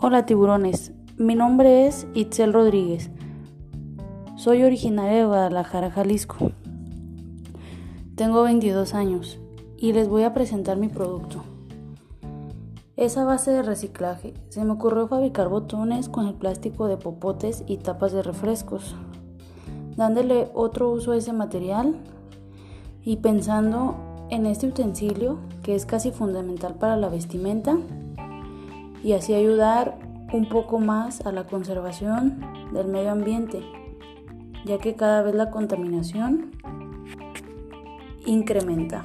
Hola tiburones, mi nombre es Itzel Rodríguez. Soy originaria de Guadalajara, Jalisco. Tengo 22 años y les voy a presentar mi producto. Es a base de reciclaje. Se me ocurrió fabricar botones con el plástico de popotes y tapas de refrescos, dándole otro uso a ese material y pensando en este utensilio que es casi fundamental para la vestimenta y así ayudar un poco más a la conservación del medio ambiente, ya que cada vez la contaminación incrementa.